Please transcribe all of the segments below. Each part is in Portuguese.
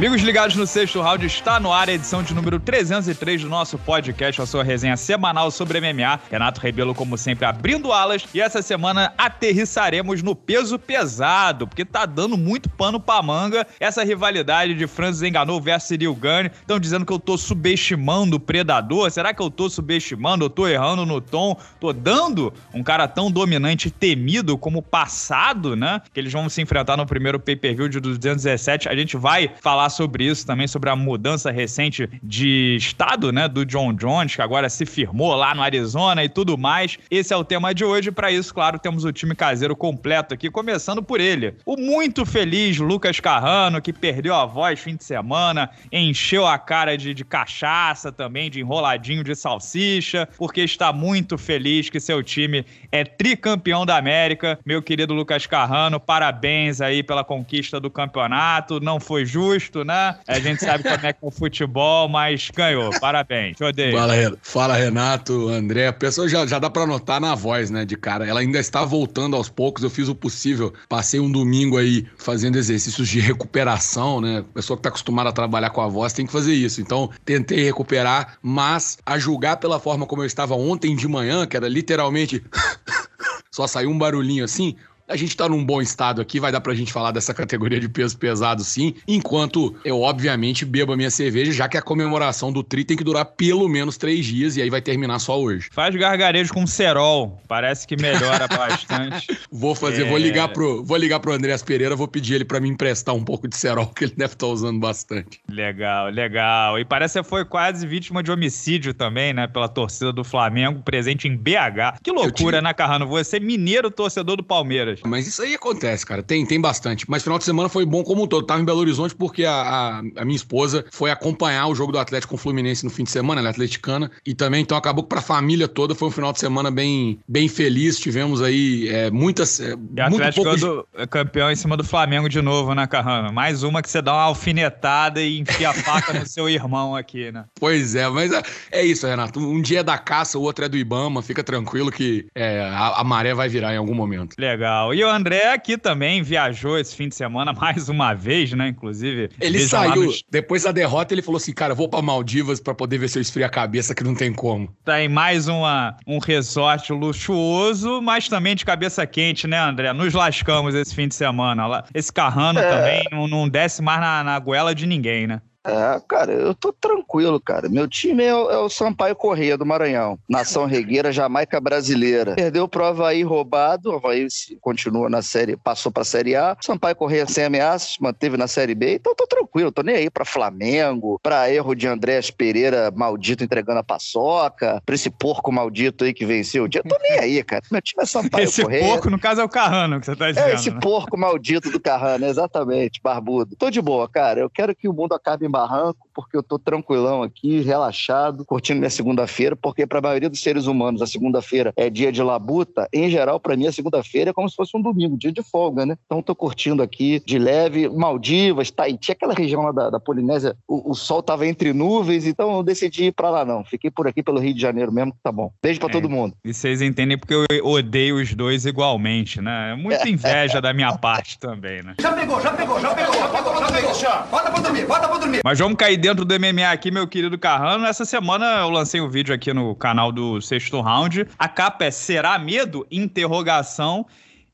Amigos ligados no sexto round, está no ar a edição de número 303 do nosso podcast, a sua resenha semanal sobre MMA. Renato Rebelo, como sempre, abrindo alas. E essa semana aterrissaremos no peso pesado, porque tá dando muito pano pra manga essa rivalidade de Francis Enganou versus Cyril Gane. Estão dizendo que eu tô subestimando o predador. Será que eu tô subestimando? Eu tô errando no tom? Tô dando um cara tão dominante e temido como passado, né? Que eles vão se enfrentar no primeiro pay-per-view de 217. A gente vai falar sobre isso também, sobre a mudança recente de estado, né, do John Jones, que agora se firmou lá no Arizona e tudo mais. Esse é o tema de hoje. Para isso, claro, temos o time caseiro completo aqui, começando por ele. O muito feliz Lucas Carrano, que perdeu a voz fim de semana, encheu a cara de, de cachaça também, de enroladinho de salsicha, porque está muito feliz que seu time é tricampeão da América. Meu querido Lucas Carrano, parabéns aí pela conquista do campeonato. Não foi justo justo, né? A gente sabe como é que é o futebol, mas ganhou. Parabéns. Odeio. Fala, Fala, Renato, André. A pessoa já, já dá pra notar na voz, né, de cara. Ela ainda está voltando aos poucos. Eu fiz o possível. Passei um domingo aí fazendo exercícios de recuperação, né? Pessoa que tá acostumada a trabalhar com a voz tem que fazer isso. Então, tentei recuperar, mas a julgar pela forma como eu estava ontem de manhã, que era literalmente. Só saiu um barulhinho assim, a gente tá num bom estado aqui, vai dar pra gente falar dessa categoria de peso pesado sim, enquanto eu, obviamente, bebo a minha cerveja, já que a comemoração do Tri tem que durar pelo menos três dias e aí vai terminar só hoje. Faz gargarejo com cerol, parece que melhora bastante. vou fazer, é... vou ligar pro, vou ligar pro Andrés Pereira, vou pedir ele para me emprestar um pouco de cerol, que ele deve estar tá usando bastante. Legal, legal. E parece que foi quase vítima de homicídio também, né, pela torcida do Flamengo, presente em BH. Que loucura, tive... né, Carrano? Você é mineiro torcedor do Palmeiras. Mas isso aí acontece, cara. Tem, tem bastante. Mas final de semana foi bom como um todo. Tava em Belo Horizonte porque a, a, a minha esposa foi acompanhar o jogo do Atlético com o Fluminense no fim de semana, ela é atleticana. E também, então, acabou que pra família toda foi um final de semana bem, bem feliz. Tivemos aí é, muitas. É, e Atlético poucos... do, é campeão em cima do Flamengo de novo, né, Carrano? Mais uma que você dá uma alfinetada e enfia a faca no seu irmão aqui, né? Pois é, mas é, é, isso, Renato. Um dia é da caça, o outro é do Ibama. Fica tranquilo que é, a, a maré vai virar em algum momento. Legal. E o André aqui também viajou esse fim de semana mais uma vez, né? Inclusive. Ele saiu. No... Depois da derrota, ele falou assim: cara, vou pra Maldivas para poder ver se eu esfrio a cabeça, que não tem como. Tá em mais uma, um resort luxuoso, mas também de cabeça quente, né, André? Nos lascamos esse fim de semana. Esse Carrano é... também não, não desce mais na, na goela de ninguém, né? É, cara, eu tô tranquilo, cara. Meu time é o, é o Sampaio Correia do Maranhão. Nação Regueira, Jamaica Brasileira. Perdeu pro Havaí roubado, o Havaí continua na série, passou pra Série A. Sampaio Correia sem ameaças, manteve na Série B. Então tô tranquilo, tô nem aí pra Flamengo, pra erro de Andrés Pereira maldito entregando a paçoca, pra esse porco maldito aí que venceu o dia. Tô nem aí, cara. Meu time é Sampaio esse Correia. Esse porco, no caso, é o Carrano que você tá é, dizendo. É esse né? porco maldito do Carrano, exatamente, barbudo. Tô de boa, cara. Eu quero que o mundo acabe barranco, porque eu tô tranquilão aqui, relaxado, curtindo minha segunda-feira, porque para a maioria dos seres humanos a segunda-feira é dia de labuta. Em geral, para mim, a segunda-feira é como se fosse um domingo, dia de folga, né? Então tô curtindo aqui de leve, Maldivas, Tahiti, aquela região lá da, da Polinésia, o, o, sol tava entre nuvens, então eu decidi ir para lá não. Fiquei por aqui pelo Rio de Janeiro mesmo, tá bom. Beijo para é, todo mundo. E vocês entendem porque eu odeio os dois igualmente, né? É muita inveja da minha parte também, né? Já pegou, já pegou, já pegou, já pegou, já pegou. Bota pra dormir, bota pra dormir. Mas vamos cair dentro do MMA aqui, meu querido Carrano. Essa semana eu lancei um vídeo aqui no canal do Sexto Round. A capa é Será Medo? Interrogação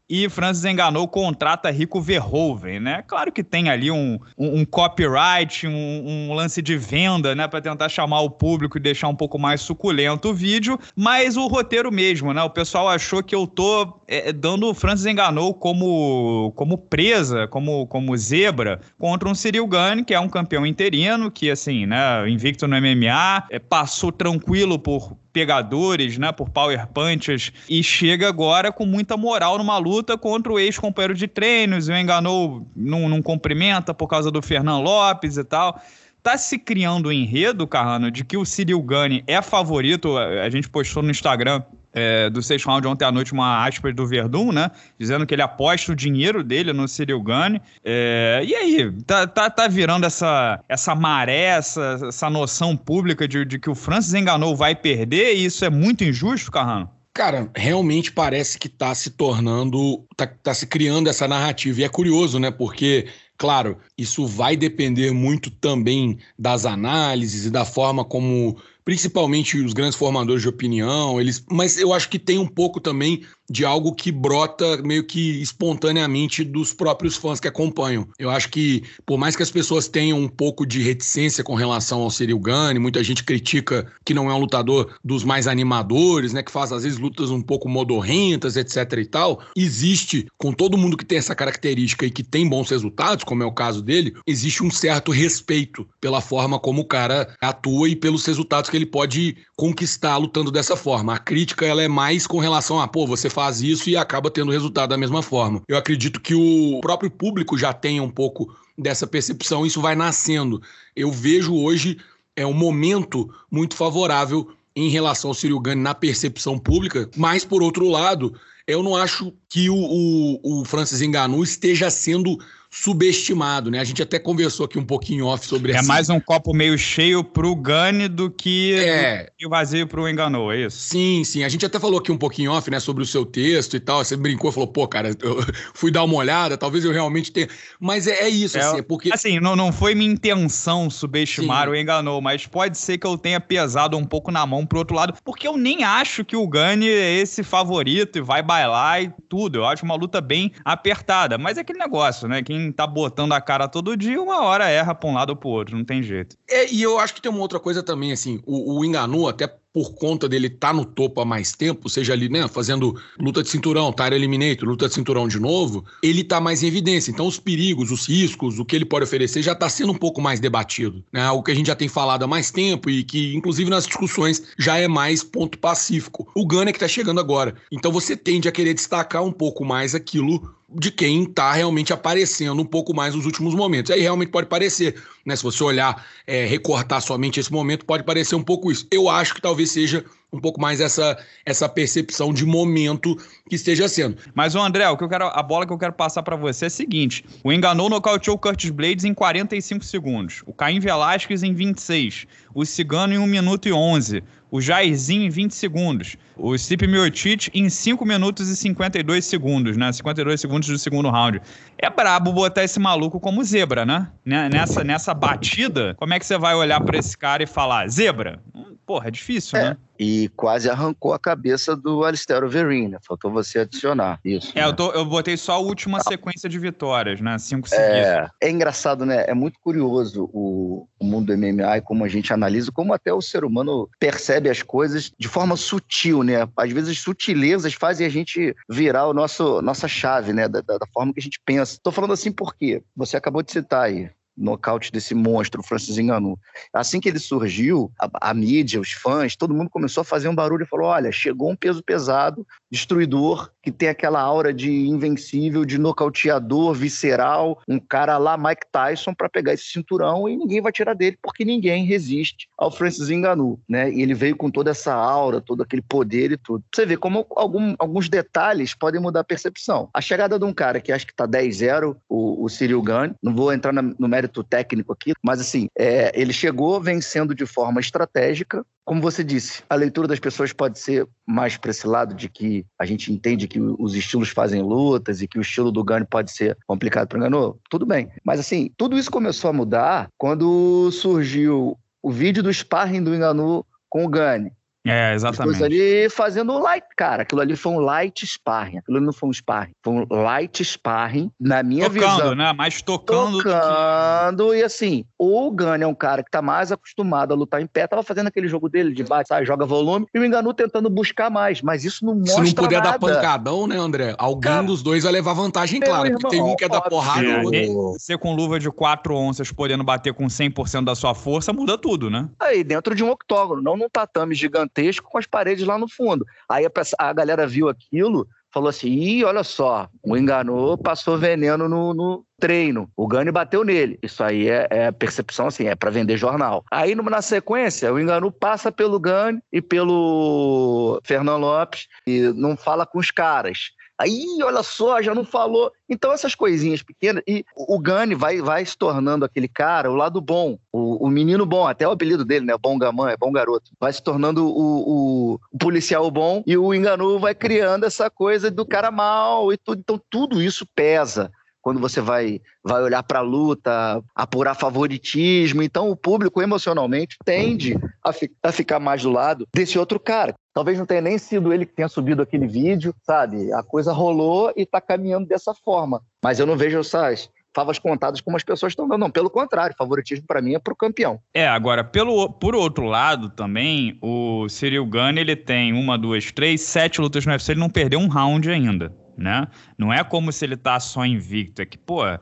e Francis enganou contrata Rico Verhoeven, né? Claro que tem ali um, um, um copyright, um, um, lance de venda, né? Para tentar chamar o público e deixar um pouco mais suculento o vídeo, mas o roteiro mesmo, né? O pessoal achou que eu tô é, dando o Francis enganou como, como presa, como, como zebra, contra um Cyril Gane, que é um campeão interino, que assim, né? Invicto no MMA, é, passou tranquilo por pegadores, né, por power punches, e chega agora com muita moral numa luta contra o ex-companheiro de treinos, o enganou, não, não cumprimenta por causa do Fernando Lopes e tal tá se criando um enredo, Carrano, de que o Cyril Gane é favorito. A gente postou no Instagram é, do sexto round ontem à noite uma aspas do Verdun, né? Dizendo que ele aposta o dinheiro dele no Cyril Gane. É, e aí, tá, tá, tá virando essa, essa maré, essa, essa noção pública de, de que o Francis enganou vai perder e isso é muito injusto, Carrano? Cara, realmente parece que tá se tornando, tá, tá se criando essa narrativa. E é curioso, né? Porque Claro, isso vai depender muito também das análises e da forma como principalmente os grandes formadores de opinião, eles, mas eu acho que tem um pouco também de algo que brota meio que espontaneamente dos próprios fãs que acompanham. Eu acho que, por mais que as pessoas tenham um pouco de reticência com relação ao Cyril Gane, muita gente critica que não é um lutador dos mais animadores, né, que faz às vezes lutas um pouco modorrentas, etc e tal, existe, com todo mundo que tem essa característica e que tem bons resultados, como é o caso dele, existe um certo respeito pela forma como o cara atua e pelos resultados que ele pode conquistar lutando dessa forma. A crítica ela é mais com relação a, pô, você faz isso e acaba tendo resultado da mesma forma. Eu acredito que o próprio público já tenha um pouco dessa percepção, isso vai nascendo. Eu vejo hoje é um momento muito favorável em relação ao Círio Gane na percepção pública, mas por outro lado, eu não acho que o, o, o Francis Ngannou esteja sendo subestimado, né? A gente até conversou aqui um pouquinho off sobre É assim. mais um copo meio cheio pro Gane do que é. o vazio pro Enganou, é isso? Sim, sim. A gente até falou aqui um pouquinho off, né, sobre o seu texto e tal. Você brincou, falou, pô, cara, eu fui dar uma olhada, talvez eu realmente tenha. Mas é, é isso, é, assim, é porque. Assim, não, não foi minha intenção subestimar sim. o Enganou, mas pode ser que eu tenha pesado um pouco na mão pro outro lado, porque eu nem acho que o Gane é esse favorito e vai bailar e tudo. Eu acho uma luta bem apertada. Mas é aquele negócio, né? Quem tá botando a cara todo dia, uma hora erra pra um lado ou pro outro, não tem jeito. É, e eu acho que tem uma outra coisa também, assim, o, o Enganu, até por conta dele estar tá no topo há mais tempo, seja ali, né, fazendo luta de cinturão, Tire Eliminator, luta de cinturão de novo, ele tá mais em evidência. Então, os perigos, os riscos, o que ele pode oferecer já está sendo um pouco mais debatido. Né? Algo que a gente já tem falado há mais tempo e que, inclusive, nas discussões já é mais ponto pacífico. O Gunner é que tá chegando agora. Então, você tende a querer destacar um pouco mais aquilo de quem está realmente aparecendo um pouco mais nos últimos momentos. Aí realmente pode parecer, né? Se você olhar, é, recortar somente esse momento, pode parecer um pouco isso. Eu acho que talvez seja um pouco mais essa, essa percepção de momento que esteja sendo. Mas o André, o que eu quero, a bola que eu quero passar para você é a seguinte: o Enganou nocauteou o Curtis Blades em 45 segundos, o Caim Velasquez em 26, o Cigano em 1 minuto e 11, o Jairzinho em 20 segundos, o Stipe Miocic em 5 minutos e 52 segundos, né? 52 segundos do segundo round. É brabo botar esse maluco como zebra, né? Nessa, nessa batida, como é que você vai olhar para esse cara e falar, zebra? Porra, é difícil, é. né? E quase arrancou a cabeça do Alistair Overeem, né? Faltou você adicionar isso. É, né? eu, tô, eu botei só a última sequência de vitórias, né? Cinco seguidas. É, é engraçado, né? É muito curioso o, o mundo do MMA e como a gente analisa, como até o ser humano percebe as coisas de forma sutil, né? Às vezes sutilezas fazem a gente virar o nosso nossa chave, né? Da, da, da forma que a gente pensa. Tô falando assim porque você acabou de citar aí nocaute desse monstro, Francis Ngannou. Assim que ele surgiu, a, a, mídia, os fãs, todo mundo começou a fazer um barulho e falou: olha, chegou um peso pesado, destruidor, que tem aquela aura de invencível, de nocauteador, visceral, um cara lá, Mike Tyson, para pegar esse cinturão e ninguém vai tirar dele, porque ninguém resiste ao Francis Ngannou, né? E ele veio com toda essa aura, todo aquele poder e tudo. Você vê como algum, alguns detalhes podem mudar a percepção. A chegada de um cara que acho que tá 10-0, o, o Cyril Gane, não vou entrar no mérito mérito técnico aqui, mas assim, é, ele chegou vencendo de forma estratégica. Como você disse, a leitura das pessoas pode ser mais para esse lado de que a gente entende que os estilos fazem lutas e que o estilo do Gane pode ser complicado para o Gano. Tudo bem. Mas assim, tudo isso começou a mudar quando surgiu o vídeo do sparring do Enganu com o Gane. É, exatamente. ali fazendo light, cara. Aquilo ali foi um light sparring. Aquilo não foi um sparring. Foi um light sparring, na minha tocando, visão. né? Mais tocando. Tocando. Que... E assim, o Gunn é um cara que tá mais acostumado a lutar em pé. Tava fazendo aquele jogo dele de bate, sabe? Joga volume. E o Enganu tentando buscar mais. Mas isso não mostra Se não puder nada. dar pancadão, né, André? Alguém cara, dos dois vai levar vantagem, claro. Irmão, porque tem um que é da porrada. É, outro... Você com luva de 4 onças podendo bater com 100% da sua força, muda tudo, né? Aí, dentro de um octógono. Não num tatame gigantesco com as paredes lá no fundo. Aí a, a galera viu aquilo, falou assim: Ih, olha só, o enganou, passou veneno no, no treino. O Gani bateu nele. Isso aí é, é percepção, assim, é para vender jornal. Aí, na sequência, o Enganu passa pelo Gani e pelo Fernando Lopes e não fala com os caras. Aí, olha só, já não falou. Então, essas coisinhas pequenas. E o Gani vai, vai se tornando aquele cara, o lado bom, o, o menino bom, até o apelido dele, né? Bom Gamã, é bom garoto. Vai se tornando o, o, o policial bom e o Enganu vai criando essa coisa do cara mal e tudo. Então, tudo isso pesa quando você vai, vai olhar para a luta, apurar favoritismo. Então, o público emocionalmente tende a, fi a ficar mais do lado desse outro cara. Talvez não tenha nem sido ele que tenha subido aquele vídeo, sabe? A coisa rolou e está caminhando dessa forma. Mas eu não vejo essas, favas contadas como as pessoas estão dando. Não, pelo contrário, favoritismo para mim é pro campeão. É, agora, pelo, por outro lado também, o Cyril Gunn, ele tem uma, duas, três, sete lutas no UFC, ele não perdeu um round ainda né? Não é como se ele tá só invicto, é que, pô, a,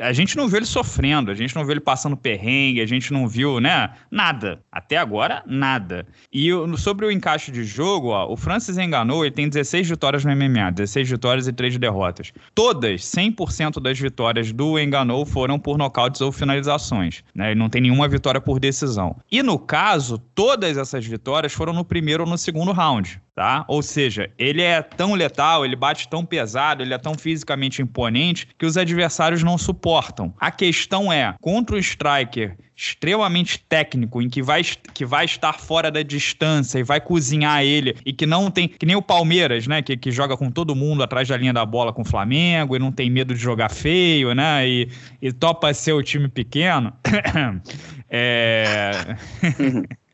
a, gente não viu ele sofrendo, a gente não viu ele passando perrengue, a gente não viu, né? Nada. Até agora, nada. E sobre o encaixe de jogo, ó, o Francis enganou, ele tem 16 vitórias no MMA, 16 vitórias e 3 derrotas. Todas, 100% das vitórias do enganou foram por nocautes ou finalizações, né? Ele não tem nenhuma vitória por decisão. E no caso, todas essas vitórias foram no primeiro ou no segundo round tá? Ou seja, ele é tão letal, ele bate tão pesado, ele é tão fisicamente imponente que os adversários não suportam. A questão é, contra o striker extremamente técnico, em que vai, que vai estar fora da distância e vai cozinhar ele, e que não tem. Que nem o Palmeiras, né? Que, que joga com todo mundo atrás da linha da bola com o Flamengo e não tem medo de jogar feio, né? E, e topa ser o time pequeno. é.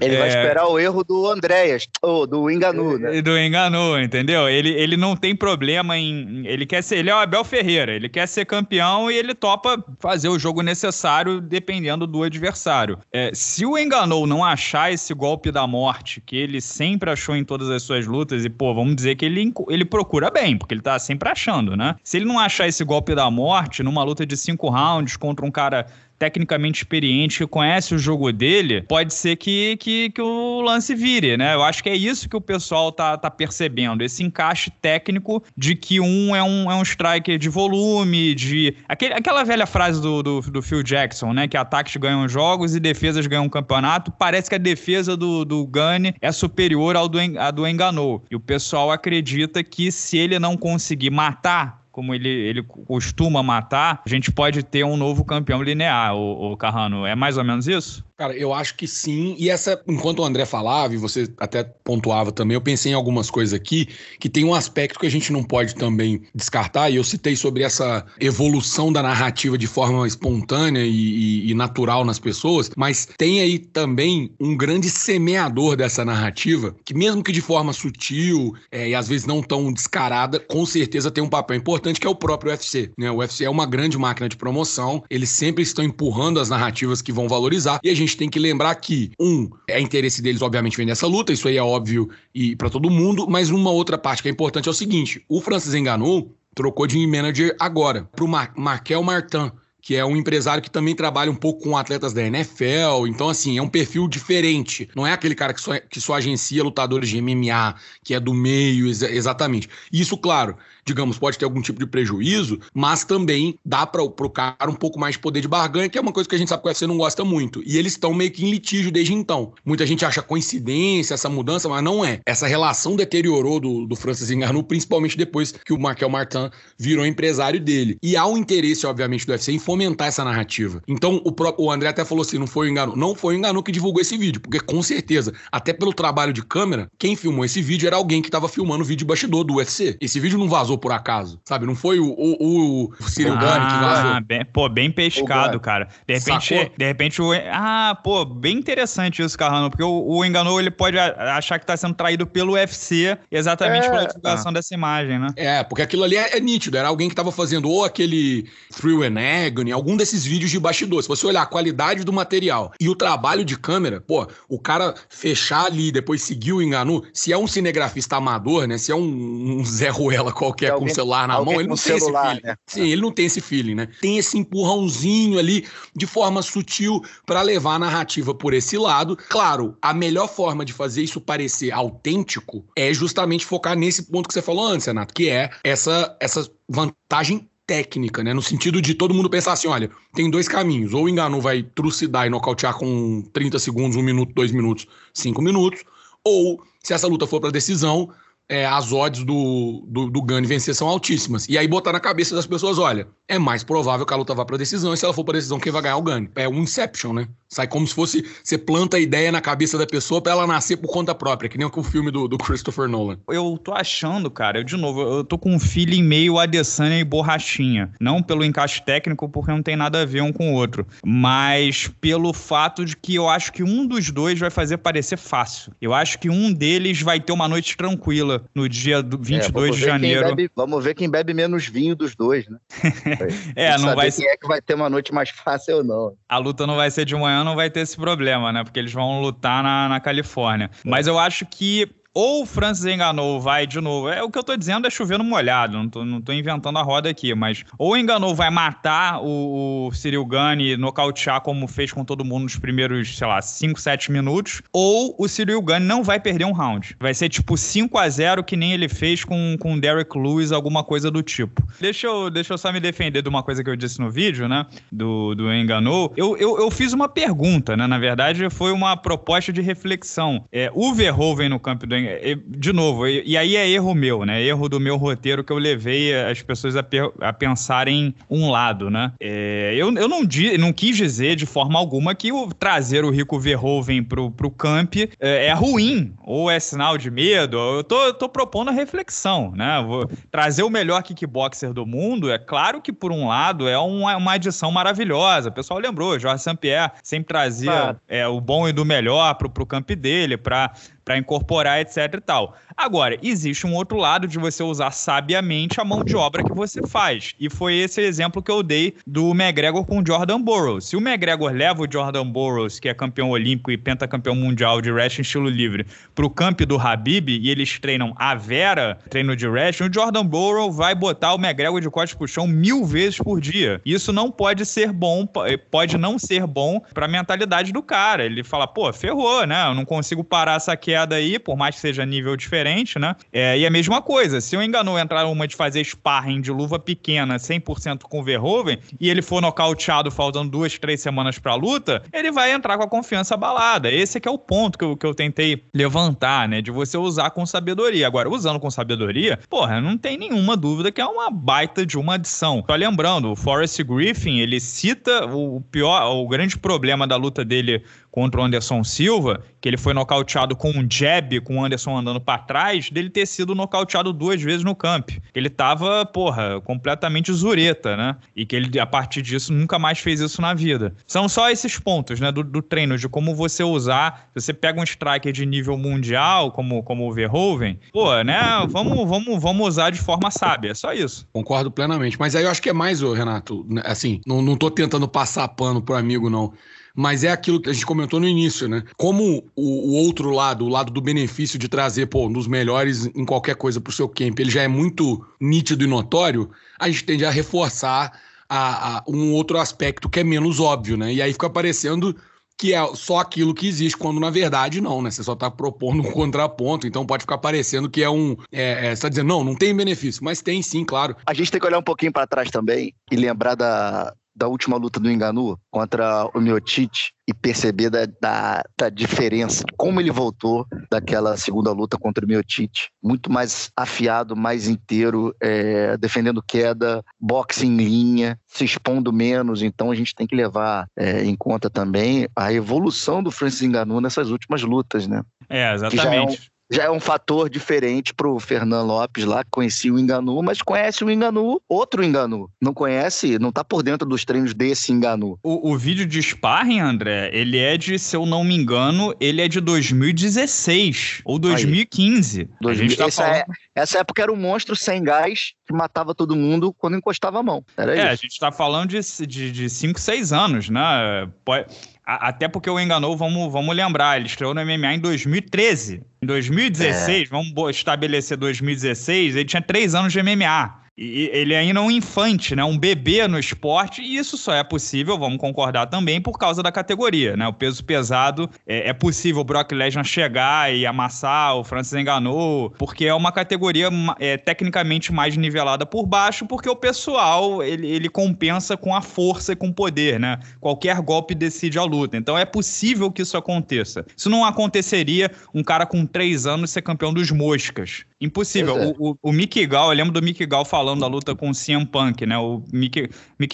Ele é... vai esperar o erro do Andréas, ou do Enganu, né? Do Enganu, entendeu? Ele, ele não tem problema em. Ele quer ser. Ele é o Abel Ferreira, ele quer ser campeão e ele topa fazer o jogo necessário dependendo do adversário. É, se o Enganou não achar esse golpe da morte, que ele sempre achou em todas as suas lutas, e, pô, vamos dizer que ele, ele procura bem, porque ele tá sempre achando, né? Se ele não achar esse golpe da morte numa luta de cinco rounds contra um cara tecnicamente experiente, que conhece o jogo dele, pode ser que, que, que o lance vire, né? Eu acho que é isso que o pessoal tá, tá percebendo, esse encaixe técnico de que um é um, é um striker de volume, de... Aquele, aquela velha frase do, do, do Phil Jackson, né? Que ataques ganham jogos e defesas ganham campeonato. Parece que a defesa do, do Gunn é superior ao do, a do Enganou. E o pessoal acredita que se ele não conseguir matar como ele, ele costuma matar, a gente pode ter um novo campeão linear, o, o Carrano. É mais ou menos isso? Cara, eu acho que sim. E essa, enquanto o André falava, e você até pontuava também, eu pensei em algumas coisas aqui que tem um aspecto que a gente não pode também descartar. E eu citei sobre essa evolução da narrativa de forma espontânea e, e, e natural nas pessoas, mas tem aí também um grande semeador dessa narrativa, que mesmo que de forma sutil é, e às vezes não tão descarada, com certeza tem um papel importante que é o próprio UFC. Né? O UFC é uma grande máquina de promoção, eles sempre estão empurrando as narrativas que vão valorizar e a gente gente tem que lembrar que, um, é interesse deles, obviamente, vender essa luta, isso aí é óbvio e para todo mundo, mas uma outra parte que é importante é o seguinte: o Francis Enganou trocou de manager agora pro Mar Markel Martin que é um empresário que também trabalha um pouco com atletas da NFL. Então, assim, é um perfil diferente. Não é aquele cara que só, que só agencia lutadores de MMA, que é do meio, ex exatamente. Isso, claro, digamos, pode ter algum tipo de prejuízo, mas também dá para o cara um pouco mais de poder de barganha, que é uma coisa que a gente sabe que o UFC não gosta muito. E eles estão meio que em litígio desde então. Muita gente acha coincidência essa mudança, mas não é. Essa relação deteriorou do, do Francis Ngannou, principalmente depois que o Markel Martin virou empresário dele. E há um interesse, obviamente, do UFC em fomentar essa narrativa. Então, o, próprio, o André até falou assim, não foi o Ngannou. Não foi o Ngannou que divulgou esse vídeo, porque com certeza, até pelo trabalho de câmera, quem filmou esse vídeo era alguém que estava filmando o vídeo de bastidor do UFC. Esse vídeo não vazou vazou por acaso, sabe? Não foi o, o, o Cyril ah, Gane que vazou. Bem, pô, bem pescado, cara. De repente, de repente o... Ah, pô, bem interessante isso, Carlano, porque o, o Enganou, ele pode achar que tá sendo traído pelo UFC exatamente é, pela divulgação ah. dessa imagem, né? É, porque aquilo ali é, é, nítido, era alguém que tava fazendo ou aquele Thrill and Agony, algum desses vídeos de bastidor. Se você olhar a qualidade do material e o trabalho de câmera, pô, o cara fechar ali, depois seguir o Enganu, se é um cinegrafista amador, né? Se é um, um Zé Ruela qualquer quer alguém, com o celular na mão, ele não tem celular, esse feeling. Né? Sim, ele não tem esse feeling, né? Tem esse empurrãozinho ali de forma sutil para levar a narrativa por esse lado. Claro, a melhor forma de fazer isso parecer autêntico é justamente focar nesse ponto que você falou antes, Renato, que é essa, essa vantagem técnica, né? No sentido de todo mundo pensar assim: olha, tem dois caminhos. Ou o Engano vai trucidar e nocautear com 30 segundos, 1 minuto, 2 minutos, 5 minutos. Ou, se essa luta for para decisão, é, as odds do, do, do Gane vencer são altíssimas. E aí botar na cabeça das pessoas, olha, é mais provável que a luta vá pra decisão, e se ela for pra decisão, quem vai ganhar é o Gane. É um Inception, né? Sai como se fosse, você planta a ideia na cabeça da pessoa pra ela nascer por conta própria, que nem o filme do, do Christopher Nolan. Eu tô achando, cara, eu de novo, eu tô com um feeling meio Adesanya e borrachinha. Não pelo encaixe técnico, porque não tem nada a ver um com o outro, mas pelo fato de que eu acho que um dos dois vai fazer parecer fácil. Eu acho que um deles vai ter uma noite tranquila no dia 22 é, de janeiro. Bebe, vamos ver quem bebe menos vinho dos dois, né? é, não vai ser. Quem é que vai ter uma noite mais fácil ou não. A luta não vai ser de manhã, não vai ter esse problema, né? Porque eles vão lutar na, na Califórnia. É. Mas eu acho que ou o Francis enganou, vai de novo. É o que eu tô dizendo é chovendo molhado, não tô, não tô inventando a roda aqui, mas ou enganou vai matar o, o Cyril Gane nocautear como fez com todo mundo nos primeiros, sei lá, 5, 7 minutos, ou o Cyril Gane não vai perder um round. Vai ser tipo 5 a 0 que nem ele fez com com Derek Lewis, alguma coisa do tipo. Deixa eu, deixa eu só me defender de uma coisa que eu disse no vídeo, né, do, do enganou. Eu, eu, eu fiz uma pergunta, né, na verdade foi uma proposta de reflexão. É, o Verhoeven no campo do é, de novo, e aí é erro meu, né? Erro do meu roteiro que eu levei as pessoas a, a pensarem um lado, né? É, eu, eu não, di, não quis dizer de forma alguma que o trazer o Rico Verhoeven pro, pro camp é, é ruim ou é sinal de medo. Eu tô, eu tô propondo a reflexão, né? Vou trazer o melhor kickboxer do mundo, é claro que por um lado é uma, uma adição maravilhosa. O pessoal lembrou, Jorge Saint-Pierre sempre trazia é, o bom e do melhor pro, pro camp dele, para para incorporar, etc e tal. Agora, existe um outro lado de você usar sabiamente a mão de obra que você faz. E foi esse exemplo que eu dei do McGregor com o Jordan Burroughs. Se o McGregor leva o Jordan Burroughs, que é campeão olímpico e pentacampeão mundial de wrestling estilo livre, pro camp do Habib e eles treinam a Vera, treino de wrestling, o Jordan Burroughs vai botar o McGregor de costas pro chão mil vezes por dia. Isso não pode ser bom, pode não ser bom pra mentalidade do cara. Ele fala, pô, ferrou, né? Eu não consigo parar essa queda aí, por mais que seja nível diferente diferente, né? É, e a mesma coisa, se o Enganou entrar uma de fazer sparring de luva pequena 100% com o Verhoeven e ele for nocauteado faltando duas, três semanas pra luta, ele vai entrar com a confiança abalada. Esse é que é o ponto que eu, que eu tentei levantar, né? De você usar com sabedoria. Agora, usando com sabedoria, porra, não tem nenhuma dúvida que é uma baita de uma adição. Só lembrando, o Forrest Griffin, ele cita o pior, o grande problema da luta dele contra o Anderson Silva, que ele foi nocauteado com um jab, com o Anderson andando para trás, dele ter sido nocauteado duas vezes no camp. Ele tava, porra, completamente zureta, né? E que ele, a partir disso, nunca mais fez isso na vida. São só esses pontos, né, do, do treino, de como você usar. Se você pega um striker de nível mundial, como, como o Verhoeven, pô, né, vamos, vamos, vamos usar de forma sábia, é só isso. Concordo plenamente. Mas aí eu acho que é mais, Renato, né, assim, não, não tô tentando passar pano pro amigo, não mas é aquilo que a gente comentou no início, né? Como o, o outro lado, o lado do benefício de trazer, pô, um dos melhores em qualquer coisa pro seu camp, ele já é muito nítido e notório, a gente tende a reforçar a, a um outro aspecto que é menos óbvio, né? E aí fica parecendo que é só aquilo que existe, quando na verdade não, né? Você só está propondo um contraponto, então pode ficar parecendo que é um. É, é, você está dizendo, não, não tem benefício, mas tem sim, claro. A gente tem que olhar um pouquinho para trás também e lembrar da, da última luta do Enganu contra o Miocic e perceber da, da, da, diferença, como ele voltou daquela segunda luta contra o Miocic, muito mais afiado, mais inteiro, é, defendendo queda, boxe em linha, se expondo menos, então a gente tem que levar é, em conta também a evolução do Francis Enganu nessas últimas lutas, né? É, exatamente já é um fator diferente pro Fernando Lopes lá, que conhecia o Enganu, mas conhece o Enganu, outro Enganu. Não conhece, não tá por dentro dos treinos desse Enganu. O, o vídeo de sparring, André, ele é de, se eu não me engano, ele é de 2016 ou 2015. Aí. a gente tá essa, falando... é, essa época era um monstro sem gás que matava todo mundo quando encostava a mão. Era é, isso. a gente tá falando de 5, de, de cinco, 6 anos, né? Pode até porque o Enganou, vamos, vamos lembrar, ele estreou no MMA em 2013. Em 2016, é. vamos estabelecer 2016, ele tinha três anos de MMA. E ele ainda é um infante, né? Um bebê no esporte, e isso só é possível, vamos concordar também, por causa da categoria, né? O peso pesado é, é possível o Brock Lesnar chegar e amassar, o Francis enganou, porque é uma categoria é, tecnicamente mais nivelada por baixo, porque o pessoal ele, ele compensa com a força e com o poder, né? Qualquer golpe decide a luta. Então é possível que isso aconteça. Isso não aconteceria um cara com três anos ser campeão dos moscas. Impossível. É. O, o, o Mickey Gall, eu lembro do Mickey Gall falando da luta com o CM Punk, né? O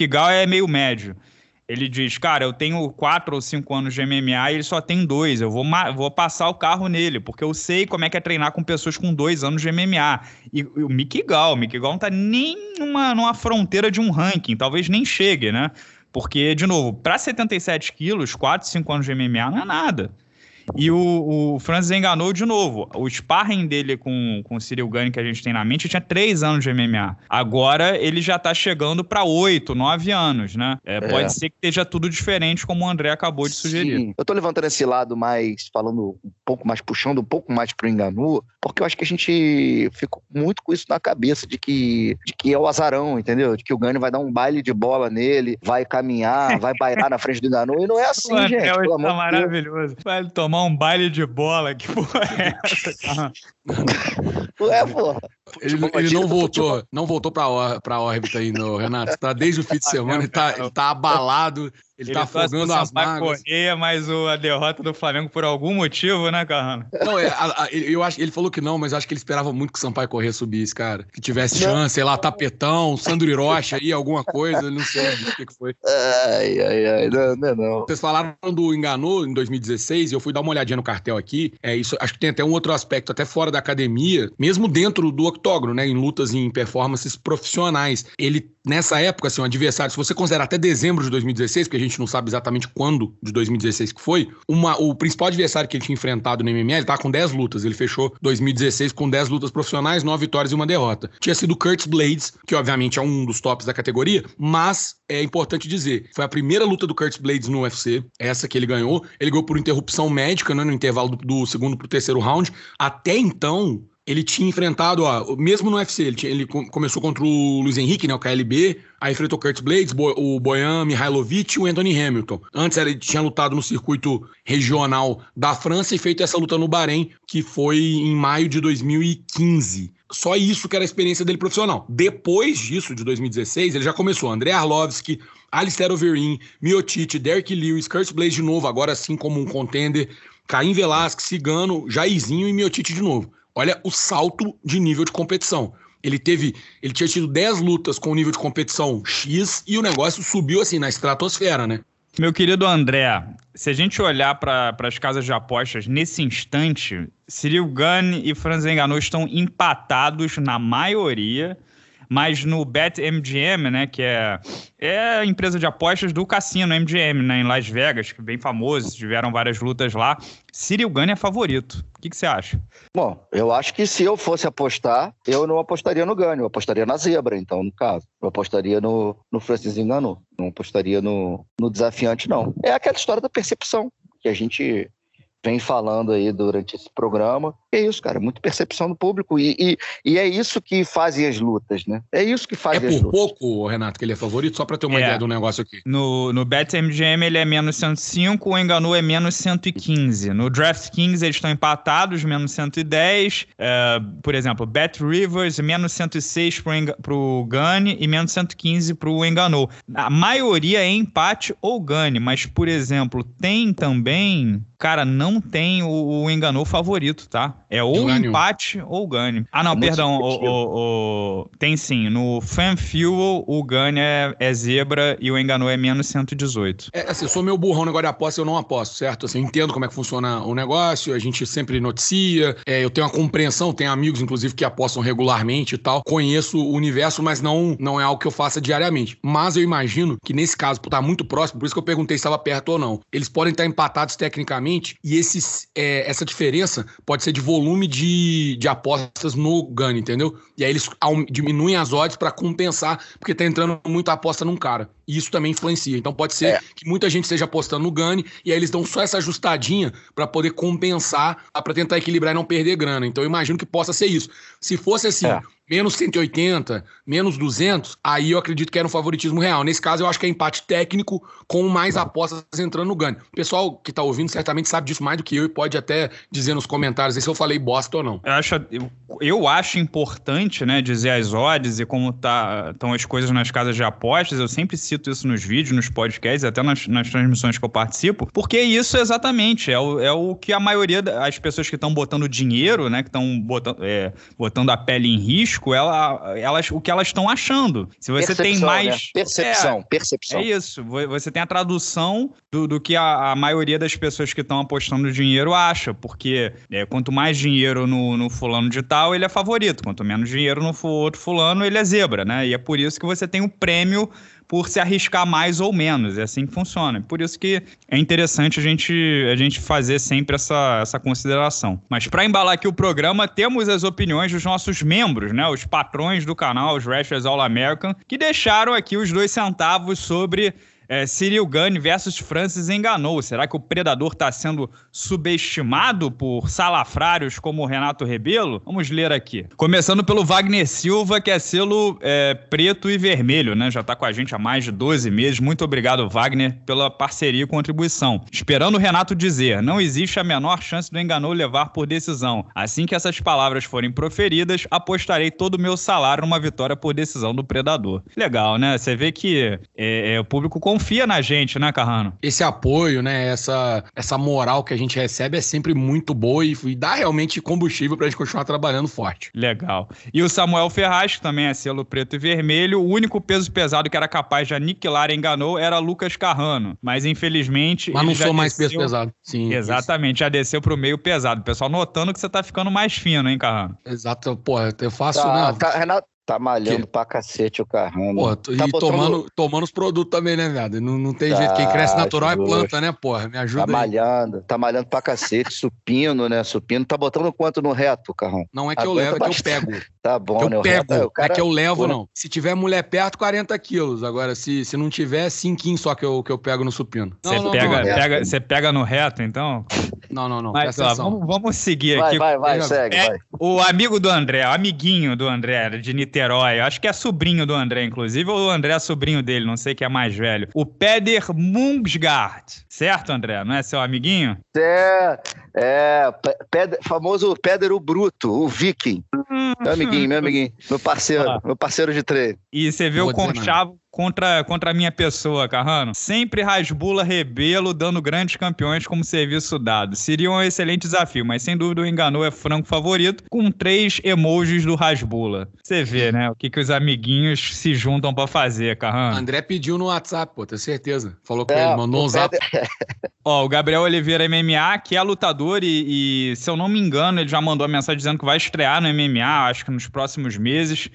Gall é meio médio. Ele diz, cara, eu tenho quatro ou cinco anos de MMA e ele só tem dois. Eu vou, vou passar o carro nele, porque eu sei como é que é treinar com pessoas com dois anos de MMA. E, e o Gall, o Gall não tá nem numa, numa fronteira de um ranking, talvez nem chegue, né? Porque, de novo, para 77 quilos, 4, 5 anos de MMA não é nada. E o, o Francis enganou de novo. O sparring dele com, com o Cyril Gane que a gente tem na mente tinha três anos de MMA. Agora ele já tá chegando para oito, nove anos, né? É, é. Pode ser que esteja tudo diferente, como o André acabou de sugerir. Sim. Eu tô levantando esse lado mais, falando um pouco mais, puxando um pouco mais pro Enganu, porque eu acho que a gente fica muito com isso na cabeça, de que, de que é o azarão, entendeu? De que o Gane vai dar um baile de bola nele, vai caminhar, vai bairar na frente do Enganu, e não é assim, o gente. Pelo tá maravilhoso. Vai tomar tomar um baile de bola. Que porra é essa? Ué, porra. Ele, ele não voltou, não voltou pra, pra órbita aí, no, Renato. Tá desde o fim de semana, ele tá, ele tá abalado. Ele, ele tá afogando as mágoas. Correr, mas o, a derrota do Flamengo por algum motivo, né, Carrano? Não, é, a, a, eu acho, ele falou que não, mas acho que ele esperava muito que o Sampaio Correr subisse, cara. Que tivesse chance, sei lá, tapetão, Sandro Hiroshi aí, alguma coisa, não sei o que, que foi. Ai, ai, ai, não, não, não. Vocês falaram do Enganou em 2016, e eu fui dar uma olhadinha no cartel aqui. É, isso, acho que tem até um outro aspecto, até fora da academia, mesmo dentro do octógono, né, em lutas em performances profissionais. Ele, nessa época, assim, um adversário, se você considerar até dezembro de 2016, porque a gente não sabe exatamente quando de 2016 que foi, uma, o principal adversário que ele tinha enfrentado no MMA, ele tá com 10 lutas. Ele fechou 2016 com 10 lutas profissionais, 9 vitórias e uma derrota. Tinha sido Curtis Blades, que obviamente é um dos tops da categoria, mas é importante dizer, foi a primeira luta do Curtis Blades no UFC, essa que ele ganhou. Ele ganhou por interrupção médica, né, no intervalo do, do segundo pro terceiro round. Até então, ele tinha enfrentado, ó, mesmo no UFC, ele, tinha, ele começou contra o Luiz Henrique, né, o KLB, aí enfrentou o Kurt Blades, o Boyan Mihailovic e o Anthony Hamilton. Antes ele tinha lutado no circuito regional da França e feito essa luta no Bahrein, que foi em maio de 2015. Só isso que era a experiência dele profissional. Depois disso, de 2016, ele já começou André Arlovski, Alistair Overeem, Miotite, Derek Lewis, Kurt Blades de novo, agora sim como um contender, Caim Velasquez, Cigano, Jairzinho e Miotite de novo. Olha o salto de nível de competição. Ele teve, ele tinha tido 10 lutas com nível de competição X e o negócio subiu assim na estratosfera, né? Meu querido André, se a gente olhar para as casas de apostas nesse instante, Cyril Gane e Franz Ngannou estão empatados na maioria mas no BetMGM, né, que é, é a empresa de apostas do cassino MGM, né, em Las Vegas, que é bem famoso, tiveram várias lutas lá. Cyril Gane é favorito. O que, você acha? Bom, eu acho que se eu fosse apostar, eu não apostaria no Gane, eu apostaria na zebra, então, no caso. Eu apostaria no, no Francis Ngannou, não apostaria no, no desafiante, não. É aquela história da percepção, que a gente vem falando aí durante esse programa. É isso, cara, muito percepção do público. E, e, e é isso que fazem as lutas, né? É isso que faz é as lutas. É por pouco, Renato, que ele é favorito, só para ter uma é. ideia do negócio aqui. No, no BetMGM ele é menos 105, o Enganu é menos 115. No DraftKings eles estão empatados, menos 110. É, por exemplo, Bet Rivers, menos 106 para o Gane e menos 115 para o Enganu. A maioria é empate ou Gane, mas, por exemplo, tem também Cara, não tem o, o enganou favorito, tá? É ou empate ou ganho. Ah, não, é perdão. O, o, o, tem sim. No FanFuel, o ganho é, é, zebra e o enganou é menos 118. É, assim, eu sou meu burrão no negócio de aposta, eu não aposto, certo? Assim, entendo como é que funciona o negócio, a gente sempre noticia, é, eu tenho uma compreensão, tenho amigos, inclusive, que apostam regularmente e tal. Conheço o universo, mas não, não é algo que eu faça diariamente. Mas eu imagino que nesse caso, por estar muito próximo, por isso que eu perguntei se estava perto ou não, eles podem estar empatados tecnicamente e esses, é, essa diferença pode ser de volume de, de apostas no Gun, entendeu? E aí eles diminuem as odds para compensar, porque tá entrando muita aposta num cara. E isso também influencia. Então pode ser é. que muita gente esteja apostando no Gani e aí eles dão só essa ajustadinha para poder compensar, para tentar equilibrar e não perder grana. Então eu imagino que possa ser isso. Se fosse assim, é menos 180, menos 200, aí eu acredito que era um favoritismo real. Nesse caso, eu acho que é empate técnico com mais apostas entrando no ganho. O pessoal que tá ouvindo certamente sabe disso mais do que eu e pode até dizer nos comentários se eu falei bosta ou não. Eu acho, eu, eu acho importante, né, dizer as odds e como tá, estão as coisas nas casas de apostas. Eu sempre cito isso nos vídeos, nos podcasts, até nas, nas transmissões que eu participo, porque isso exatamente é o, é o que a maioria das pessoas que estão botando dinheiro, né, que estão botando, é, botando a pele em risco, ela, elas, o que elas estão achando. Se você percepção, tem mais. Né? Percepção, é, percepção. É isso. Você tem a tradução do, do que a, a maioria das pessoas que estão apostando dinheiro acha. Porque é, quanto mais dinheiro no, no fulano de tal, ele é favorito. Quanto menos dinheiro no outro fulano, ele é zebra, né? E é por isso que você tem o prêmio por se arriscar mais ou menos. É assim que funciona. Por isso que é interessante a gente, a gente fazer sempre essa, essa consideração. Mas para embalar aqui o programa, temos as opiniões dos nossos membros, né? Os patrões do canal, os Rashers All American, que deixaram aqui os dois centavos sobre é, Cyril versus Francis enganou. Será que o Predador está sendo subestimado por salafrários como o Renato Rebelo? Vamos ler aqui. Começando pelo Wagner Silva, que é selo é, preto e vermelho, né? Já está com a gente há mais de 12 meses. Muito obrigado, Wagner, pela parceria e contribuição. Esperando o Renato dizer, não existe a menor chance do enganou levar por decisão. Assim que essas palavras forem proferidas, apostarei todo o meu salário numa vitória por decisão do Predador. Legal, né? Você vê que é, é, o público confia na gente, né, Carrano? Esse apoio, né, essa, essa moral que a gente recebe é sempre muito boa e, e dá realmente combustível pra gente continuar trabalhando forte. Legal. E o Samuel Ferraz, que também é selo preto e vermelho, o único peso pesado que era capaz de aniquilar e enganou era Lucas Carrano. Mas infelizmente. Mas não sou mais peso pesado. Sim. Exatamente, isso. já desceu pro meio pesado. O pessoal notando que você tá ficando mais fino, hein, Carrano? Exato, pô, eu faço. Tá, né? tá, Renato, Tá malhando que? pra cacete o Carrano. Porra, tá e botando... tomando, tomando os produtos também, né, viado? Não, não tem tá, jeito. Quem cresce natural é planta, né, porra? Me ajuda Tá aí. malhando, tá malhando pra cacete. supino, né? Supino. Tá botando quanto no reto, Carrão? Não é que eu levo, é que eu pego. Tá bom, que eu né? Eu pego. Reto, cara... É que eu levo, não. Se tiver mulher perto, 40 quilos. Agora, se, se não tiver, 5 só que eu, que eu pego no supino. Você pega, pega, você pega no reto, então? Não, não, não. Mas, ó, vamos, vamos seguir vai, aqui. Vai, vai, segue, é, vai. O amigo do André, o amiguinho do André, de Niterói, acho que é sobrinho do André, inclusive, ou o André é sobrinho dele, não sei quem é mais velho. O Peder Mungsgaard, certo, André? Não é seu amiguinho? É, é Peder, famoso Peder o Bruto, o Viking. Hum, meu amiguinho, meu amiguinho, meu parceiro, ah. meu parceiro de treino. E você vê Vou o Conchavo contra, contra a minha pessoa, Carrano. Sempre rasbula Rebelo dando grandes campeões como serviço dado. Seria um excelente desafio, mas sem dúvida o Enganou é franco favorito, com três emojis do rasbula. Você vê, né, o que, que os amiguinhos se juntam para fazer, Carrano. André pediu no WhatsApp, pô, tenho certeza. Falou com é, ele, mandou um zap. Ó, o Gabriel Oliveira MMA, que é lutador e, e, se eu não me engano, ele já mandou a mensagem dizendo que vai estrear no MMA, acho que nos próximos meses.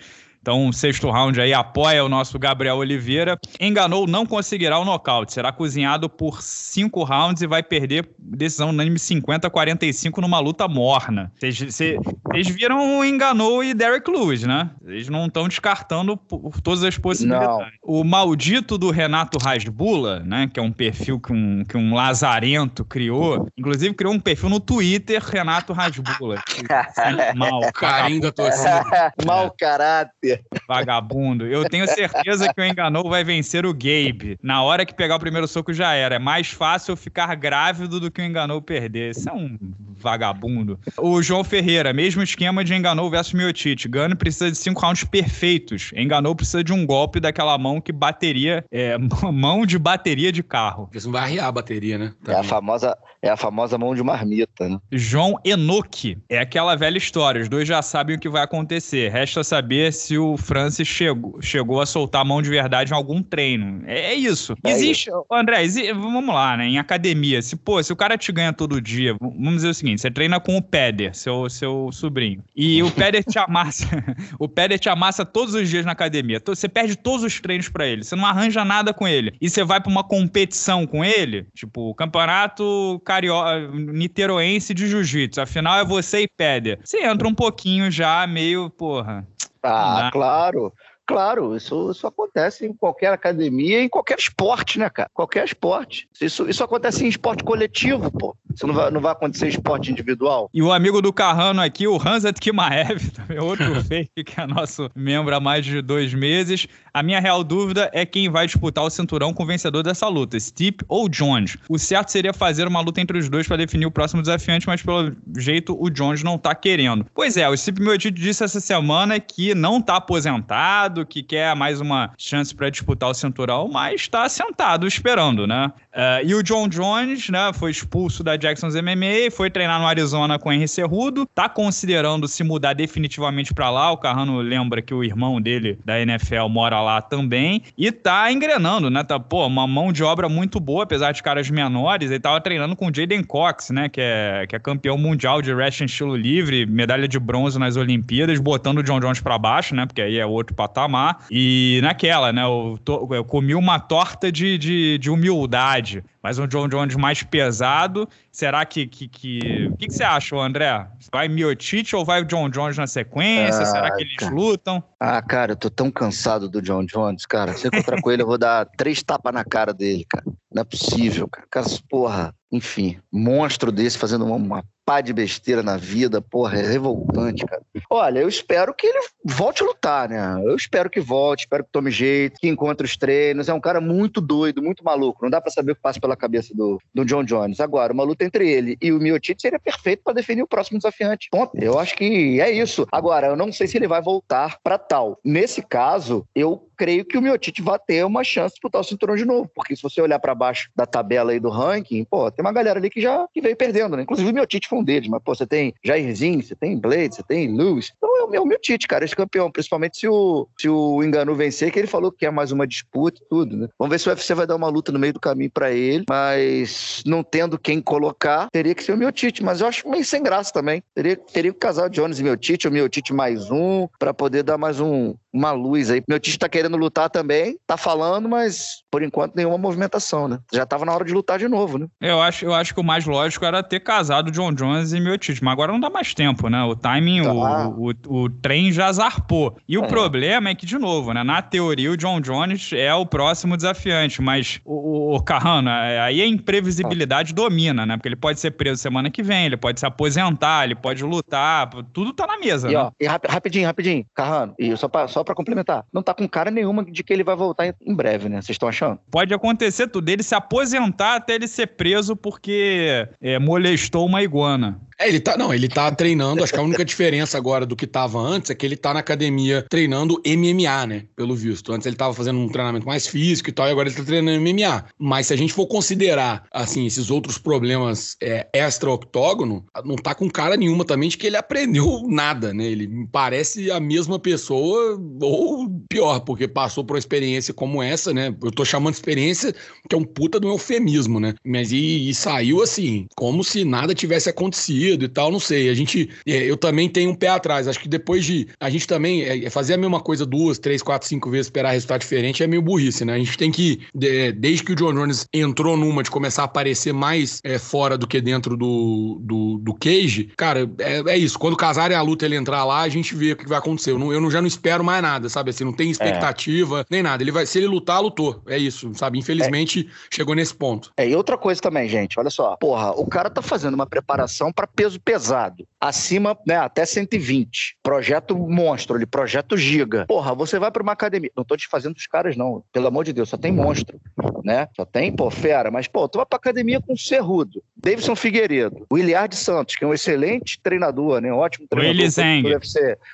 Então, sexto round aí apoia o nosso Gabriel Oliveira. Enganou, não conseguirá o nocaute. Será cozinhado por cinco rounds e vai perder decisão unânime 50 a 45 numa luta morna. Vocês viram o Enganou e Derek Lewis, né? Eles não estão descartando por todas as possibilidades. Não. O maldito do Renato Rasbula, né? Que é um perfil que um, que um lazarento criou. Inclusive, criou um perfil no Twitter, Renato Rasbula. Mal. Carinho da torcida. Mau caráter. Vagabundo. Eu tenho certeza que o Enganou vai vencer o Gabe. Na hora que pegar o primeiro soco já era. É mais fácil ficar grávido do que o Enganou perder. Isso é um vagabundo. O João Ferreira, mesmo esquema de Enganou versus Miotite. Gano precisa de cinco rounds perfeitos. Enganou precisa de um golpe daquela mão que bateria. É, mão de bateria de carro. Isso não vai arriar a bateria, né? Tá é a famosa é a famosa mão de marmita, né? João Enoque. É aquela velha história. Os dois já sabem o que vai acontecer. Resta saber se o Francis chegou, chegou a soltar a mão de verdade em algum treino. É, é isso. É existe, isso. André, existe, vamos lá, né? Em academia, se, pô, se o cara te ganha todo dia, vamos dizer o seguinte: você treina com o Peder, seu, seu sobrinho. E o Peder te amassa. o Peder te amassa todos os dias na academia. Você perde todos os treinos para ele. Você não arranja nada com ele. E você vai para uma competição com ele, tipo, o campeonato carioca, niteroense de jiu-jitsu. Afinal, é você e Péder. Você entra um pouquinho já meio, porra. Ah, claro. Claro, isso, isso acontece em qualquer academia, em qualquer esporte, né, cara? Qualquer esporte. Isso, isso acontece em esporte coletivo, pô. Isso não vai, não vai acontecer esporte individual. E o amigo do Carrano aqui, o Hanzat Kimaev, também outro fake, que é nosso membro há mais de dois meses. A minha real dúvida é quem vai disputar o cinturão com o vencedor dessa luta, Stipe ou Jones. O certo seria fazer uma luta entre os dois para definir o próximo desafiante, mas pelo jeito o Jones não tá querendo. Pois é, o Stipe Miocic disse essa semana que não tá aposentado, que quer mais uma chance para disputar o cinturão, mas tá sentado esperando, né? Uh, e o John Jones, né, foi expulso da Jackson's MMA, foi treinar no Arizona com Henry Cerrudo, tá considerando se mudar definitivamente para lá. O Carrano lembra que o irmão dele da NFL mora lá também e tá engrenando, né? Tá, pô, uma mão de obra muito boa, apesar de caras menores. Ele tava treinando com o Jaden Cox, né, que é, que é campeão mundial de wrestling estilo livre, medalha de bronze nas Olimpíadas, botando o John Jones para baixo, né, porque aí é outro patamar. E naquela, né, eu, eu comi uma torta de, de, de humildade mas um John Jones mais pesado. Será que. O que, que, que, que, você acha, André? Vai Miotite ou vai o John Jones na sequência? Ah, Será que eles cara. lutam? Ah, cara, eu tô tão cansado do John Jones, cara. Se eu encontrar com ele, eu vou dar três tapas na cara dele, cara. Não é possível, cara. cara porra, enfim, monstro desse fazendo uma, uma pá de besteira na vida, porra, é revoltante, cara. Olha, eu espero que ele volte a lutar, né? Eu espero que volte, espero que tome jeito, que encontre os treinos. É um cara muito doido, muito maluco. Não dá para saber o que passa pela cabeça do, do John Jones. Agora, uma luta entre ele e o Miotite seria perfeito para definir o próximo desafiante. Ponto. Eu acho que é isso. Agora, eu não sei se ele vai voltar para tal. Nesse caso, eu creio que o Miotite vai ter uma chance de disputar o cinturão de novo, porque se você olhar para baixo da tabela aí do ranking, pô, tem uma galera ali que já que veio perdendo, né? Inclusive o Miotite foi um deles, mas pô, você tem Jairzinho, você tem Blade, você tem Lewis. Então é o meu Miotite, cara, esse campeão, principalmente se o se o Engano vencer, que ele falou que é mais uma disputa e tudo, né? Vamos ver se o UFC vai dar uma luta no meio do caminho para ele, mas não tendo quem colocar, teria que ser o Miotite, mas eu acho meio sem graça também. Teria, teria que casar o Jones e Miotite, o Miotite mais um, para poder dar mais um, uma luz aí. Meu Tite tá querendo lutar também, tá falando, mas por enquanto nenhuma movimentação, né? Já tava na hora de lutar de novo, né? Eu acho, eu acho que o mais lógico era ter casado John Jones e meu Tite, mas agora não dá mais tempo, né? O timing, tá. o, o, o, trem já zarpou. E é. o problema é que, de novo, né? Na teoria, o John Jones é o próximo desafiante, mas o, o Carrano, é, aí a imprevisibilidade ah. domina, né? Porque ele pode ser preso semana que vem, ele pode se aposentar, ele pode lutar, tudo tá na mesa, e, né? Ó, e rapidinho, rapidinho, Carrano, e só pra, só para complementar, não tá com cara nenhuma de que ele vai voltar em breve, né? Vocês estão achando? Pode acontecer tudo, ele se aposentar até ele ser preso porque é, molestou uma iguana. É, ele tá, não, ele tá treinando, acho que a única diferença agora do que tava antes é que ele tá na academia treinando MMA, né, pelo visto. Antes ele tava fazendo um treinamento mais físico e tal, e agora ele tá treinando MMA. Mas se a gente for considerar, assim, esses outros problemas é, extra-octógono, não tá com cara nenhuma também de que ele aprendeu nada, né, ele parece a mesma pessoa, ou pior, porque passou por uma experiência como essa, né, eu tô chamando de experiência que é um puta do eufemismo, né, mas e, e saiu assim, como se nada tivesse acontecido, e tal, não sei. A gente, é, eu também tenho um pé atrás. Acho que depois de a gente também é, fazer a mesma coisa duas, três, quatro, cinco vezes, esperar resultado diferente é meio burrice, né? A gente tem que, de, desde que o John Jones entrou numa de começar a aparecer mais é, fora do que dentro do, do, do cage, cara, é, é isso. Quando casarem a luta ele entrar lá, a gente vê o que vai acontecer. Eu, não, eu já não espero mais nada, sabe? Assim, não tem expectativa, é. nem nada. Ele vai, se ele lutar, lutou. É isso, sabe? Infelizmente, chegou nesse ponto. É, e outra coisa também, gente, olha só. Porra, o cara tá fazendo uma preparação para peso pesado, acima, né, até 120. Projeto monstro ali, projeto giga. Porra, você vai para uma academia. Não tô te fazendo os caras, não. Pelo amor de Deus, só tem monstro, né? Só tem, pô, fera. Mas, pô, tu vai pra academia com o Cerrudo, Davidson Figueiredo, o Iliard Santos, que é um excelente treinador, né? Um ótimo treinador. O Eliseng.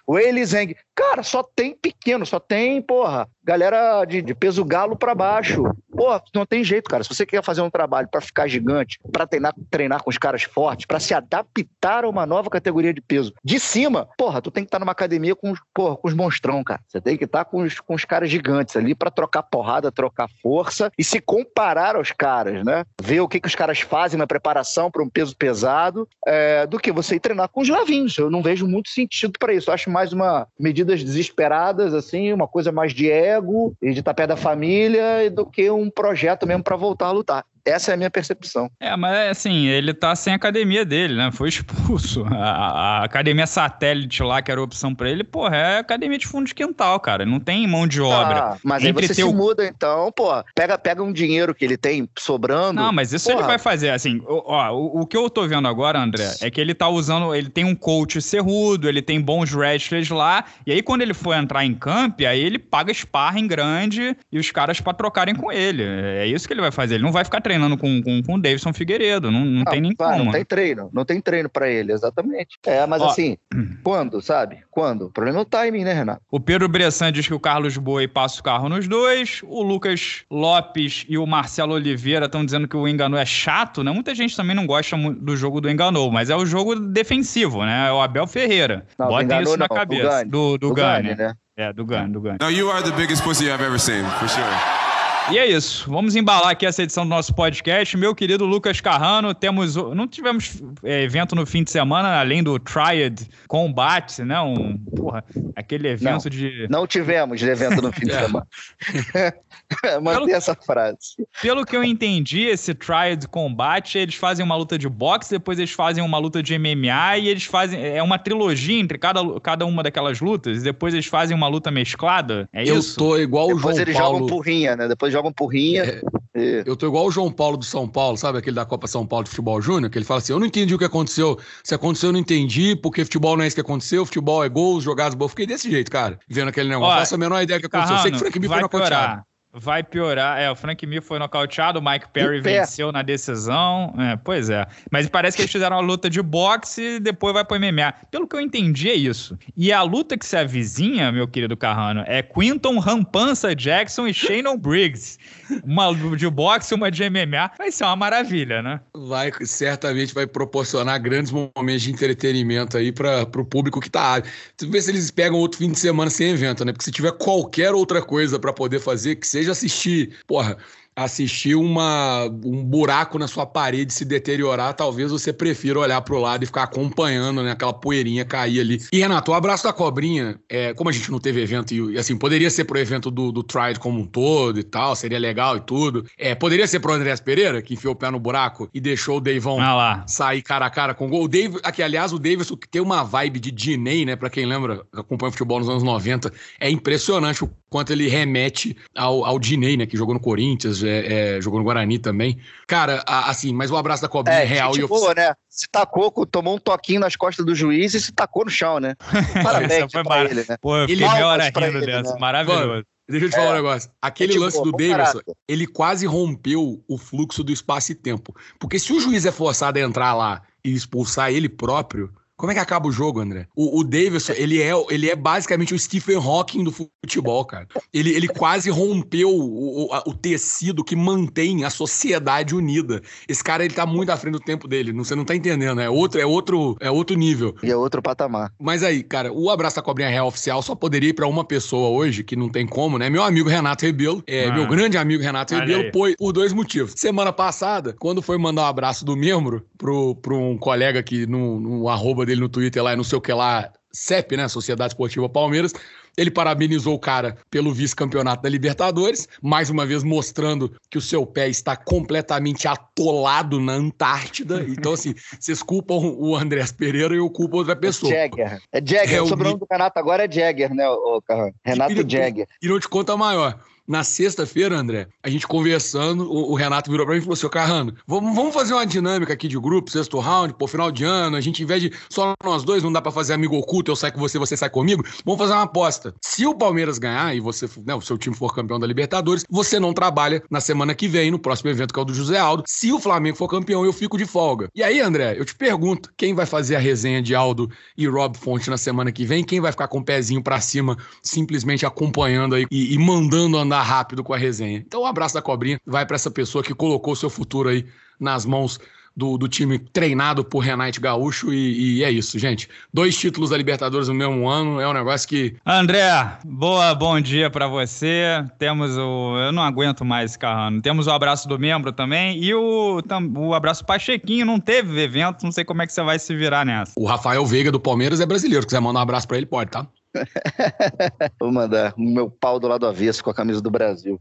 O Eliseng. Cara, só tem pequeno, só tem, porra, galera de, de peso galo para baixo. Pô, não tem jeito, cara. Se você quer fazer um trabalho para ficar gigante, para treinar, treinar com os caras fortes, para se adaptar a uma nova categoria de peso de cima, porra, tu tem que estar tá numa academia com, porra, com os monstrão, cara. Você tem que estar tá com, os, com os caras gigantes ali para trocar porrada, trocar força e se comparar aos caras, né? Ver o que, que os caras fazem na preparação para um peso pesado, é, do que você ir treinar com os lavinhos. Eu não vejo muito sentido para isso. Eu acho mais uma medidas desesperadas, assim, uma coisa mais de ego e de estar perto da família do que um projeto mesmo para voltar a lutar. Essa é a minha percepção. É, mas assim, ele tá sem a academia dele, né? Foi expulso. A, a academia satélite lá, que era a opção para ele, porra, é academia de fundo de quintal, cara. Não tem mão de obra. Ah, mas Entre aí você se o... muda, então, pô, pega, pega um dinheiro que ele tem sobrando. Não, mas isso porra. ele vai fazer. Assim, ó, o, o, que eu tô vendo agora, André, é que ele tá usando. Ele tem um coach cerrudo, ele tem bons wrestlers lá. E aí, quando ele for entrar em camp, aí ele paga sparring grande e os caras pra trocarem com ele. É isso que ele vai fazer. Ele não vai ficar treinando com, com, com o Davidson Figueiredo. Não, não, não tem nem claro, como. Não tem treino. Não tem treino para ele, exatamente. É, mas ó, assim, quando, sabe? Quando? O problema é o timing, né, Renato? O Pedro Bressan diz que o Carlos Boi passa o carro nos dois. O Lucas Lopes e o Marcelo Oliveira estão dizendo que o Enganou é chato, né? Muita gente também não gosta do jogo do Enganou, mas é o jogo defensivo, né? É o Abel Ferreira. Não, Botem isso na não, cabeça. Do, do, do Gane, né? É, do Gane, do Gane. Now you are the biggest pussy I've ever seen, for sure. E é isso. Vamos embalar aqui essa edição do nosso podcast. Meu querido Lucas Carrano, temos. Não tivemos é, evento no fim de semana, além do Triad Combat, né? Um, porra, aquele evento não, de. Não tivemos evento no fim de semana. Manter essa frase. Pelo que eu entendi, esse Triad Combat, eles fazem uma luta de boxe, depois eles fazem uma luta de MMA e eles fazem. É uma trilogia entre cada, cada uma daquelas lutas, e depois eles fazem uma luta mesclada. É eu isso? Eu tô igual depois o João eles Paulo. jogam porrinha, né? Depois jogam porrinha. É, e... Eu tô igual o João Paulo do São Paulo, sabe? Aquele da Copa São Paulo de Futebol Júnior, que ele fala assim: eu não entendi o que aconteceu. Se aconteceu, eu não entendi, porque futebol não é isso que aconteceu, futebol é gols, jogadas boas. Fiquei desse jeito, cara, vendo aquele negócio. Não faço a menor ideia do que aconteceu. Carrano, eu sei que o Frank Mir foi nocauteado. Vai piorar. É, o Frank Mir foi nocauteado, o Mike Perry venceu na decisão. É, pois é. Mas parece que eles fizeram uma luta de boxe e depois vai pro MMA. Pelo que eu entendi, é isso. E a luta que se avizinha, meu querido Carrano, é Quinton Rampança Jackson e Shannon Briggs. Uma de boxe uma de MMA. Vai ser uma maravilha, né? Vai, certamente vai proporcionar grandes momentos de entretenimento aí para o público que tá. Tu vê se eles pegam outro fim de semana sem evento, né? Porque se tiver qualquer outra coisa para poder fazer, que seja assistir, porra, assistir uma, um buraco na sua parede se deteriorar, talvez você prefira olhar para o lado e ficar acompanhando né, aquela poeirinha cair ali. E, Renato, o abraço da cobrinha, é, como a gente não teve evento, e assim, poderia ser pro evento do, do Tried como um todo e tal, seria legal e tudo. É, poderia ser pro Andrés Pereira, que enfiou o pé no buraco e deixou o Deivão ah sair cara a cara com o gol. O Dave, aqui, aliás, o Davidson tem uma vibe de Diney, né? Pra quem lembra, acompanha futebol nos anos 90, é impressionante o quanto ele remete ao, ao Diney, né? Que jogou no Corinthians, é, é, jogou no Guarani também. Cara, a, assim, mas o abraço da cobrinha é, é real e boa, né? Se tacou, tomou um toquinho nas costas do juiz e se tacou no chão, né? Parabéns foi pra mar... ele, né? Pô, eu fiquei meia hora rindo ele, dessa. Né? Maravilhoso. Mano, Deixa eu te falar um é. negócio. Aquele lance boa, do Davidson, ele quase rompeu o fluxo do espaço e tempo. Porque se o juiz é forçado a entrar lá e expulsar ele próprio, como é que acaba o jogo, André? O, o Davidson, ele é, ele é basicamente o Stephen Hawking do futebol, cara. Ele, ele quase rompeu o, o, o, tecido que mantém a sociedade unida. Esse cara, ele tá muito à frente do tempo dele. Você não tá entendendo, né? É outro, é outro, é outro nível. E é outro patamar. Mas aí, cara, o Abraço da Cobrinha Real Oficial só poderia ir pra uma pessoa hoje, que não tem como, né? Meu amigo Renato Rebelo, é, ah. meu grande amigo Renato Rebelo, por, por dois motivos. Semana passada, quando foi mandar um abraço do membro pro, pro um colega que no, no arroba dele no Twitter lá, não sei o que lá, CEP, né? Sociedade Esportiva Palmeiras. Ele parabenizou o cara pelo vice-campeonato da Libertadores, mais uma vez mostrando que o seu pé está completamente atolado na Antártida. Então, assim, vocês culpam o Andrés Pereira e eu culpo outra pessoa. É Jagger. É Jagger. É o sobrenome do Renato agora é Jagger, né, o Renato e, Jagger. E não te conta maior. Na sexta-feira, André, a gente conversando, o, o, Renato virou pra mim e falou assim: Carrano, vamos, vamos fazer uma dinâmica aqui de grupo, sexto round, pô, final de ano. A gente, em vez de só nós dois, não dá para fazer amigo oculto, eu saio com você, você sai comigo. Vamos fazer uma aposta. Se o Palmeiras ganhar e você, né, o seu time for campeão da Libertadores, você não trabalha na semana que vem, no próximo evento que é o do José Aldo. Se o Flamengo for campeão, eu fico de folga. E aí, André, eu te pergunto: quem vai fazer a resenha de Aldo e Rob Fonte na semana que vem? Quem vai ficar com o pezinho para cima, simplesmente acompanhando aí e, e mandando andar rápido com a resenha? Então, um abraço da cobrinha vai para essa pessoa que colocou seu futuro aí nas mãos do, do time treinado por Renate Gaúcho e, e, é isso, gente. Dois títulos da Libertadores no mesmo ano é um negócio que. André, boa, bom dia para você. Temos o. Eu não aguento mais carrano. Temos o abraço do membro também e o, o abraço Pachequinho. Não teve evento, não sei como é que você vai se virar nessa. O Rafael Veiga do Palmeiras é brasileiro. Se quiser mandar um abraço para ele, pode, tá? vou mandar o meu pau do lado avesso com a camisa do Brasil.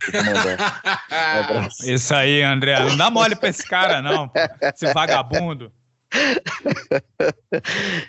Um Isso aí, André. Não dá mole pra esse cara, não. Esse vagabundo.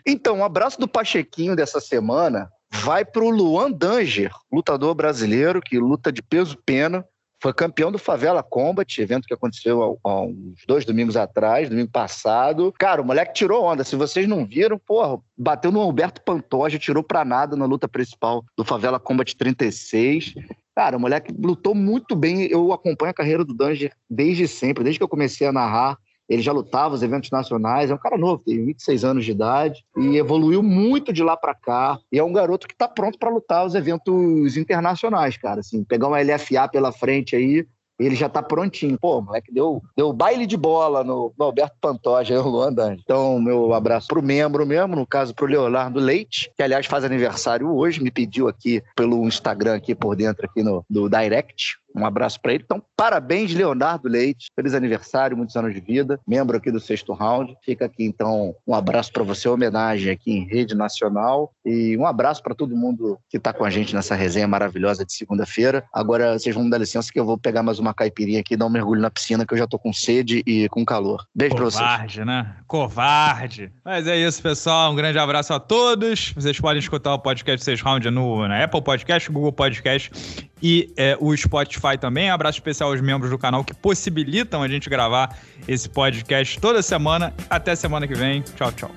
então, um abraço do Pachequinho dessa semana vai para o Luan Danger, lutador brasileiro que luta de peso pena. Foi campeão do Favela Combat, evento que aconteceu há, uns dois domingos atrás, domingo passado. Cara, o moleque tirou onda. Se vocês não viram, porra, bateu no Alberto Pantoja, tirou pra nada na luta principal do Favela Combat 36. Cara, o moleque lutou muito bem. Eu acompanho a carreira do Danger desde sempre, desde que eu comecei a narrar. Ele já lutava os eventos nacionais, é um cara novo, tem 26 anos de idade e evoluiu muito de lá para cá. E é um garoto que está pronto para lutar os eventos internacionais, cara. Assim, pegar uma LFA pela frente aí, ele já tá prontinho. Pô, moleque deu, deu baile de bola no, no Alberto Pantoja, o Luan. Então, meu abraço pro membro mesmo, no caso pro Leonardo Leite, que aliás faz aniversário hoje, me pediu aqui pelo Instagram aqui por dentro aqui no do Direct, um abraço para ele. Então, parabéns, Leonardo Leite. Feliz aniversário, muitos anos de vida. Membro aqui do sexto round. Fica aqui, então, um abraço para você, homenagem aqui em rede nacional. E um abraço para todo mundo que está com a gente nessa resenha maravilhosa de segunda-feira. Agora, vocês vão me dar licença que eu vou pegar mais uma caipirinha aqui e dar um mergulho na piscina, que eu já tô com sede e com calor. Beijo para vocês. Covarde, né? Covarde. Mas é isso, pessoal. Um grande abraço a todos. Vocês podem escutar o podcast Seis Round no, na Apple Podcast, Google Podcast e é, o Spotify também. Abraço especial aos membros do canal que possibilitam a gente gravar esse podcast toda semana. Até semana que vem. Tchau, tchau.